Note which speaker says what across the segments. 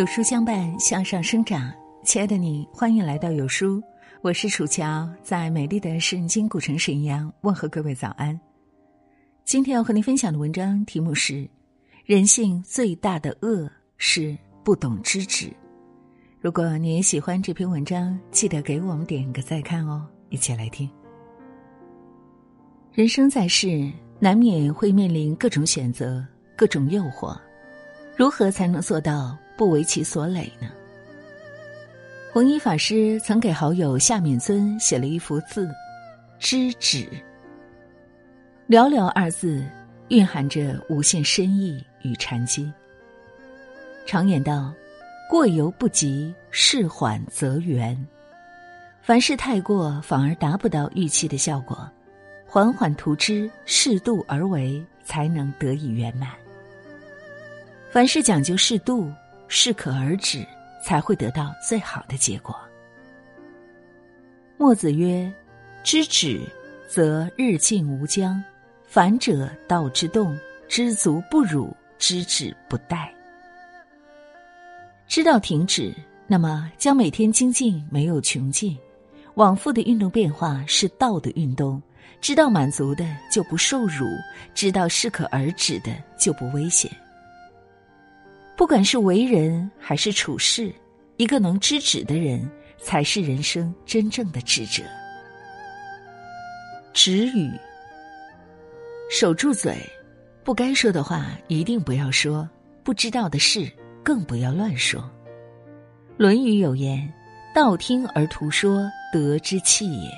Speaker 1: 有书相伴，向上生长。亲爱的你，欢迎来到有书，我是楚乔，在美丽的圣经古城沈阳问候各位早安。今天要和您分享的文章题目是：人性最大的恶是不懂知止。如果你也喜欢这篇文章，记得给我们点个再看哦。一起来听。人生在世，难免会面临各种选择、各种诱惑，如何才能做到？不为其所累呢？弘一法师曾给好友夏敏尊写了一幅字“知止”，寥寥二字，蕴含着无限深意与禅机。常言道：“过犹不及，事缓则圆。”凡事太过，反而达不到预期的效果。缓缓图之，适度而为，才能得以圆满。凡事讲究适度。适可而止，才会得到最好的结果。墨子曰：“知止，则日进无疆；反者，道之动。知足不辱，知止不殆。知道停止，那么将每天精进没有穷尽。往复的运动变化是道的运动。知道满足的就不受辱，知道适可而止的就不危险。”不管是为人还是处事，一个能知止的人，才是人生真正的智者。止语，守住嘴，不该说的话一定不要说，不知道的事更不要乱说。《论语》有言：“道听而图说，得之器也。”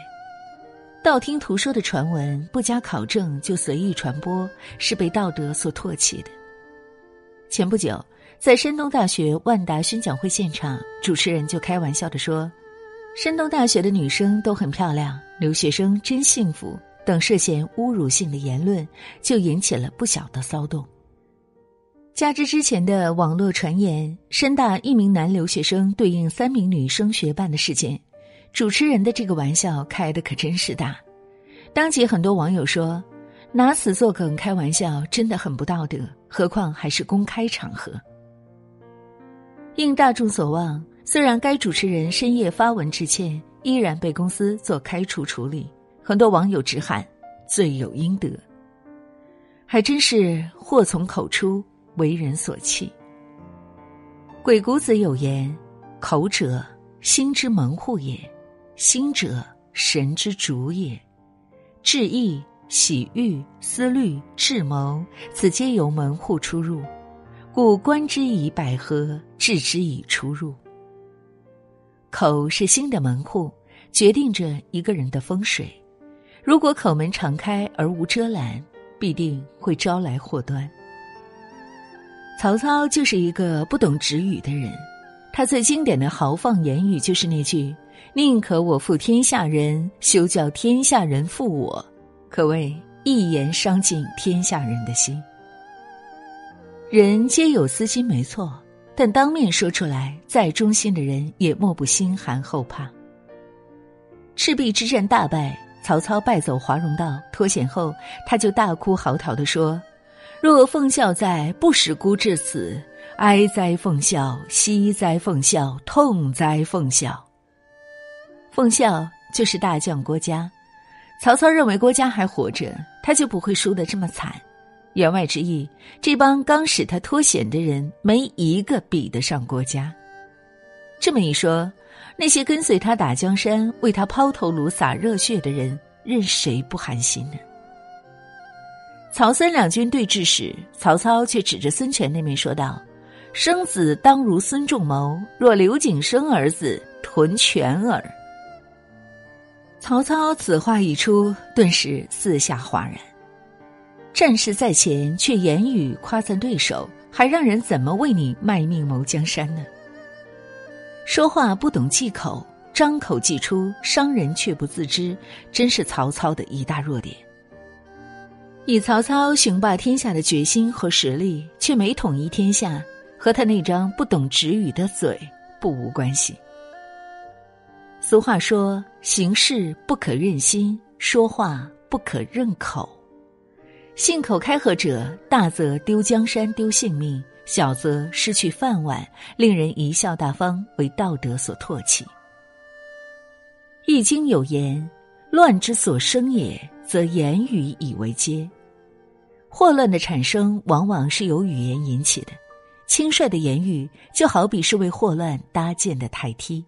Speaker 1: 道听途说的传闻，不加考证就随意传播，是被道德所唾弃的。前不久。在山东大学万达宣讲会现场，主持人就开玩笑的说：“山东大学的女生都很漂亮，留学生真幸福。”等涉嫌侮辱性的言论，就引起了不小的骚动。加之之前的网络传言，山大一名男留学生对应三名女生学伴的事件，主持人的这个玩笑开的可真是大。当即很多网友说：“拿此作梗开玩笑，真的很不道德，何况还是公开场合。”应大众所望，虽然该主持人深夜发文致歉，依然被公司做开除处理。很多网友直喊“罪有应得”，还真是祸从口出，为人所弃。鬼谷子有言：“口者，心之门户也；心者，神之主也。志意、喜欲、思虑、智谋，此皆由门户出入。”故观之以百合，置之以出入。口是心的门户，决定着一个人的风水。如果口门常开而无遮拦，必定会招来祸端。曹操就是一个不懂止语的人，他最经典的豪放言语就是那句：“宁可我负天下人，休叫天下人负我。”可谓一言伤尽天下人的心。人皆有私心，没错，但当面说出来，再忠心的人也莫不心寒后怕。赤壁之战大败，曹操败走华容道，脱险后，他就大哭嚎啕地说：“若奉孝在，不使孤至此。哀哉奉孝，惜哉奉孝，痛哉奉孝。”奉孝就是大将郭嘉，曹操认为郭嘉还活着，他就不会输得这么惨。言外之意，这帮刚使他脱险的人，没一个比得上郭嘉。这么一说，那些跟随他打江山、为他抛头颅、洒热血的人，任谁不寒心呢？曹孙两军对峙时，曹操却指着孙权那边说道：“生子当如孙仲谋，若刘景生儿子，屯犬耳。”曹操此话一出，顿时四下哗然。战事在前，却言语夸赞对手，还让人怎么为你卖命谋江山呢？说话不懂忌口，张口即出，伤人却不自知，真是曹操的一大弱点。以曹操雄霸天下的决心和实力，却没统一天下，和他那张不懂止语的嘴不无关系。俗话说：“行事不可任心，说话不可任口。”信口开河者，大则丢江山、丢性命；小则失去饭碗，令人贻笑大方，为道德所唾弃。《易经》有言：“乱之所生也，则言语以为阶。”祸乱的产生往往是由语言引起的，轻率的言语就好比是为祸乱搭建的台梯。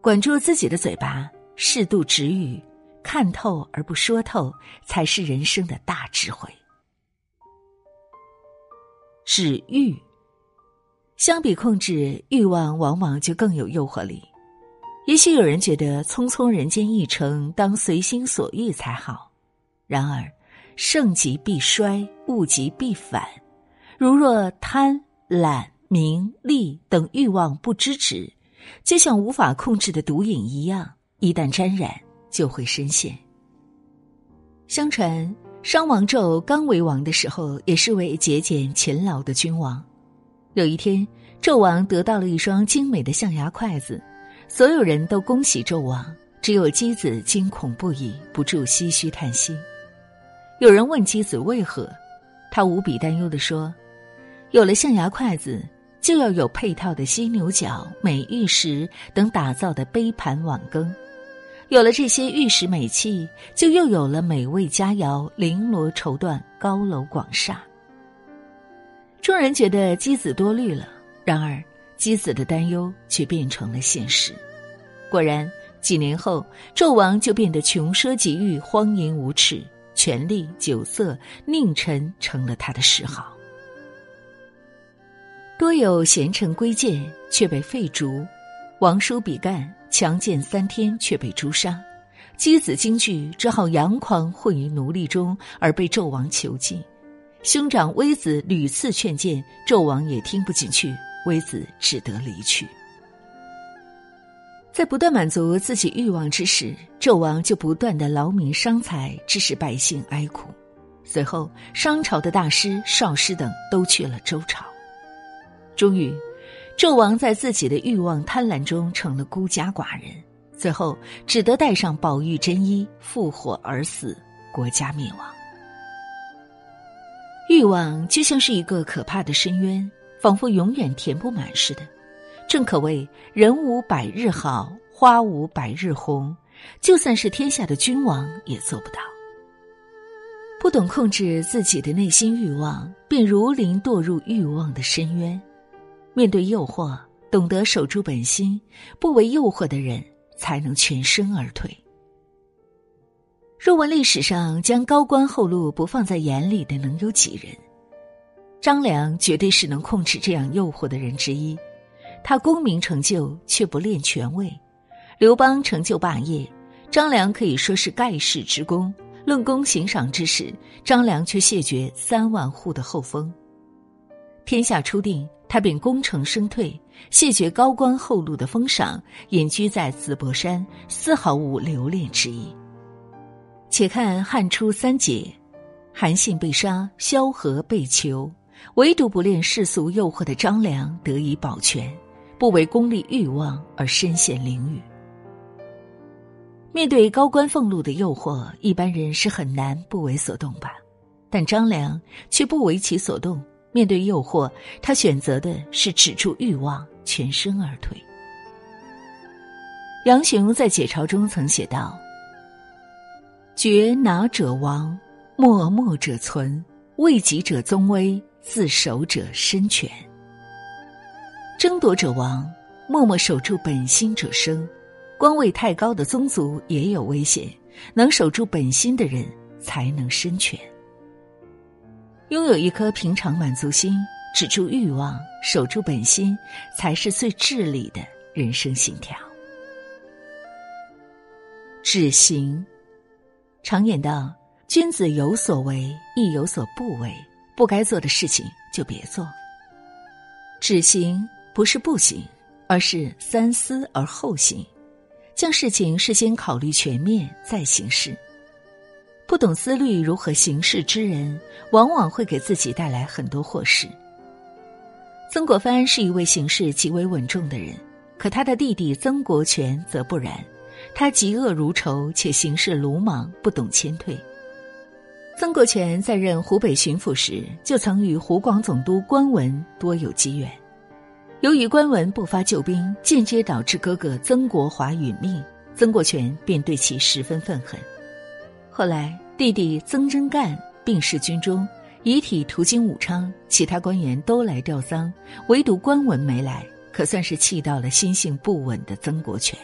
Speaker 1: 管住自己的嘴巴，适度止语，看透而不说透，才是人生的大智慧。止欲，相比控制欲望，往往就更有诱惑力。也许有人觉得匆匆人间一程，当随心所欲才好。然而，盛极必衰，物极必反。如若贪、懒、名、利等欲望不知止，就像无法控制的毒瘾一样，一旦沾染，就会深陷。相传。商王纣刚为王的时候，也是位节俭勤劳的君王。有一天，纣王得到了一双精美的象牙筷子，所有人都恭喜纣王，只有姬子惊恐不已，不住唏嘘叹息。有人问姬子为何，他无比担忧地说：“有了象牙筷子，就要有配套的犀牛角、美玉石等打造的杯盘碗羹。”有了这些玉石美器，就又有了美味佳肴、绫罗绸缎、高楼广厦。众人觉得姬子多虑了，然而姬子的担忧却变成了现实。果然，几年后，纣王就变得穷奢极欲、荒淫无耻，权力、酒色、佞臣成了他的嗜好。多有贤臣归建，却被废逐。王叔比干。强健三天却被诛杀，姬子惊惧，只好佯狂混于奴隶中，而被纣王囚禁。兄长微子屡次劝谏，纣王也听不进去，微子只得离去。在不断满足自己欲望之时，纣王就不断的劳民伤财，致使百姓哀苦。随后，商朝的大师、少师等都去了周朝，终于。纣王在自己的欲望贪婪中成了孤家寡人，最后只得带上宝玉真衣复活而死，国家灭亡。欲望就像是一个可怕的深渊，仿佛永远填不满似的。正可谓人无百日好，花无百日红，就算是天下的君王也做不到。不懂控制自己的内心欲望，便如临堕入欲望的深渊。面对诱惑，懂得守住本心，不为诱惑的人，才能全身而退。若问历史上将高官厚禄不放在眼里的能有几人？张良绝对是能控制这样诱惑的人之一。他功名成就却不恋权位，刘邦成就霸业，张良可以说是盖世之功。论功行赏之时，张良却谢绝三万户的后封。天下初定。他便功成身退，谢绝高官厚禄的封赏，隐居在淄博山，丝毫无留恋之意。且看汉初三杰，韩信被杀，萧何被囚，唯独不恋世俗诱惑的张良得以保全，不为功利欲望而身陷囹圄。面对高官俸禄的诱惑，一般人是很难不为所动吧？但张良却不为其所动。面对诱惑，他选择的是止住欲望，全身而退。杨雄在解嘲中曾写道：“绝拿者亡，默默者存；为己者宗威，自守者身权。争夺者亡，默默守住本心者生。官位太高的宗族也有危险，能守住本心的人才能身权。”拥有一颗平常满足心，止住欲望，守住本心，才是最智理的人生信条。止行，常言道：“君子有所为，亦有所不为。不该做的事情就别做。”止行不是不行，而是三思而后行，将事情事先考虑全面再行事。不懂思虑如何行事之人，往往会给自己带来很多祸事。曾国藩是一位行事极为稳重的人，可他的弟弟曾国荃则不然，他嫉恶如仇，且行事鲁莽，不懂谦退。曾国荃在任湖北巡抚时，就曾与湖广总督关文多有积怨。由于关文不发救兵，间接导致哥哥曾国华殒命，曾国荃便对其十分愤恨。后来，弟弟曾真干病逝军中，遗体途经武昌，其他官员都来吊丧，唯独关文没来，可算是气到了心性不稳的曾国荃。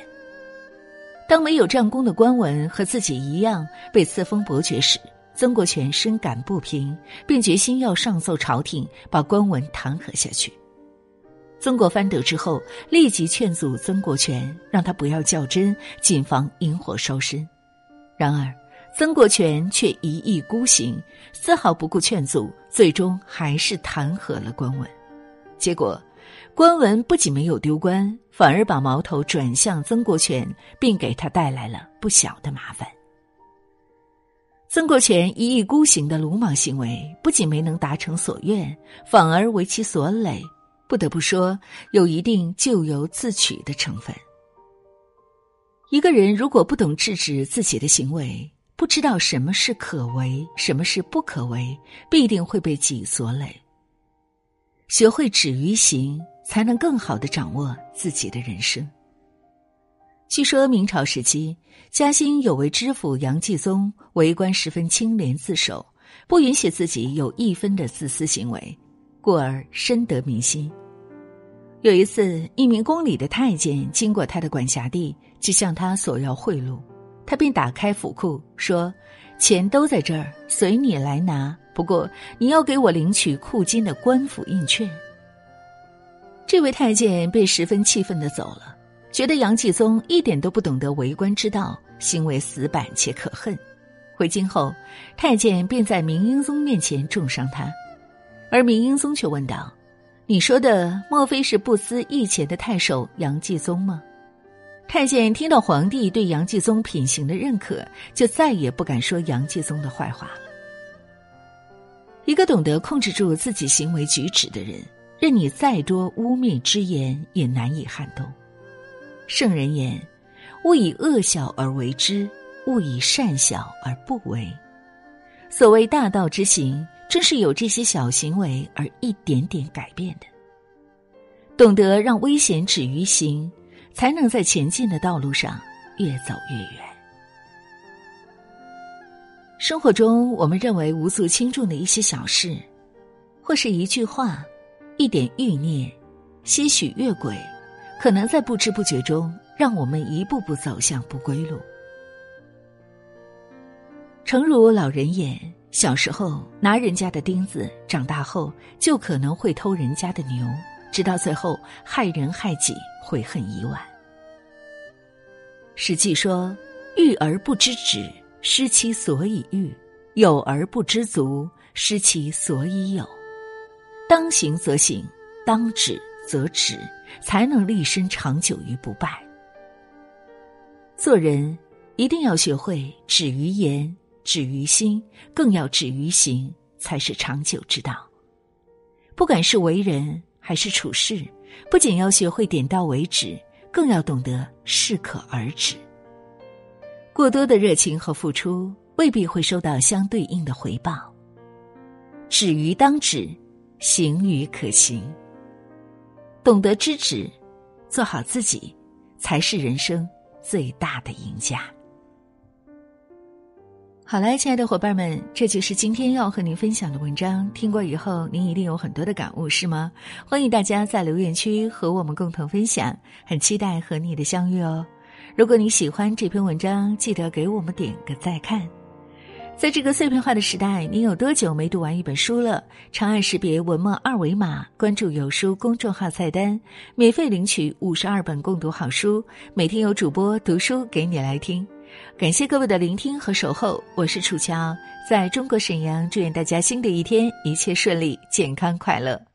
Speaker 1: 当没有战功的关文和自己一样被赐封伯爵时，曾国荃深感不平，并决心要上奏朝廷，把关文弹劾下去。曾国藩得知后，立即劝阻曾国荃，让他不要较真，谨防引火烧身。然而，曾国荃却一意孤行，丝毫不顾劝阻，最终还是弹劾了关文。结果，关文不仅没有丢官，反而把矛头转向曾国荃，并给他带来了不小的麻烦。曾国荃一意孤行的鲁莽行为，不仅没能达成所愿，反而为其所累。不得不说，有一定咎由自取的成分。一个人如果不懂制止自己的行为，不知道什么是可为，什么是不可为，必定会被己所累。学会止于行，才能更好的掌握自己的人生。据说明朝时期，嘉兴有位知府杨继宗为官十分清廉自守，不允许自己有一分的自私行为，故而深得民心。有一次，一名宫里的太监经过他的管辖地，就向他索要贿赂，他便打开府库说：“钱都在这儿，随你来拿。不过你要给我领取库金的官府印券。”这位太监便十分气愤的走了。觉得杨继宗一点都不懂得为官之道，行为死板且可恨。回京后，太监便在明英宗面前重伤他，而明英宗却问道：“你说的莫非是不思义钱的太守杨继宗吗？”太监听到皇帝对杨继宗品行的认可，就再也不敢说杨继宗的坏话了。一个懂得控制住自己行为举止的人，任你再多污蔑之言，也难以撼动。圣人言：“勿以恶小而为之，勿以善小而不为。”所谓大道之行，正是有这些小行为而一点点改变的。懂得让危险止于行，才能在前进的道路上越走越远。生活中，我们认为无足轻重的一些小事，或是一句话、一点欲念、些许越轨。可能在不知不觉中，让我们一步步走向不归路。诚如老人言：小时候拿人家的钉子，长大后就可能会偷人家的牛，直到最后害人害己，悔恨已晚。史记说：“欲而不知止，失其所以欲；有而不知足，失其所以有。当行则行，当止。”则止，才能立身长久于不败。做人一定要学会止于言，止于心，更要止于行，才是长久之道。不管是为人还是处事，不仅要学会点到为止，更要懂得适可而止。过多的热情和付出，未必会收到相对应的回报。止于当止，行于可行。懂得知止，做好自己，才是人生最大的赢家。好了，亲爱的伙伴们，这就是今天要和您分享的文章。听过以后，您一定有很多的感悟，是吗？欢迎大家在留言区和我们共同分享，很期待和你的相遇哦。如果你喜欢这篇文章，记得给我们点个再看。在这个碎片化的时代，您有多久没读完一本书了？长按识别文末二维码，关注“有书”公众号菜单，免费领取五十二本共读好书，每天有主播读书给你来听。感谢各位的聆听和守候，我是楚乔，在中国沈阳，祝愿大家新的一天一切顺利、健康快乐。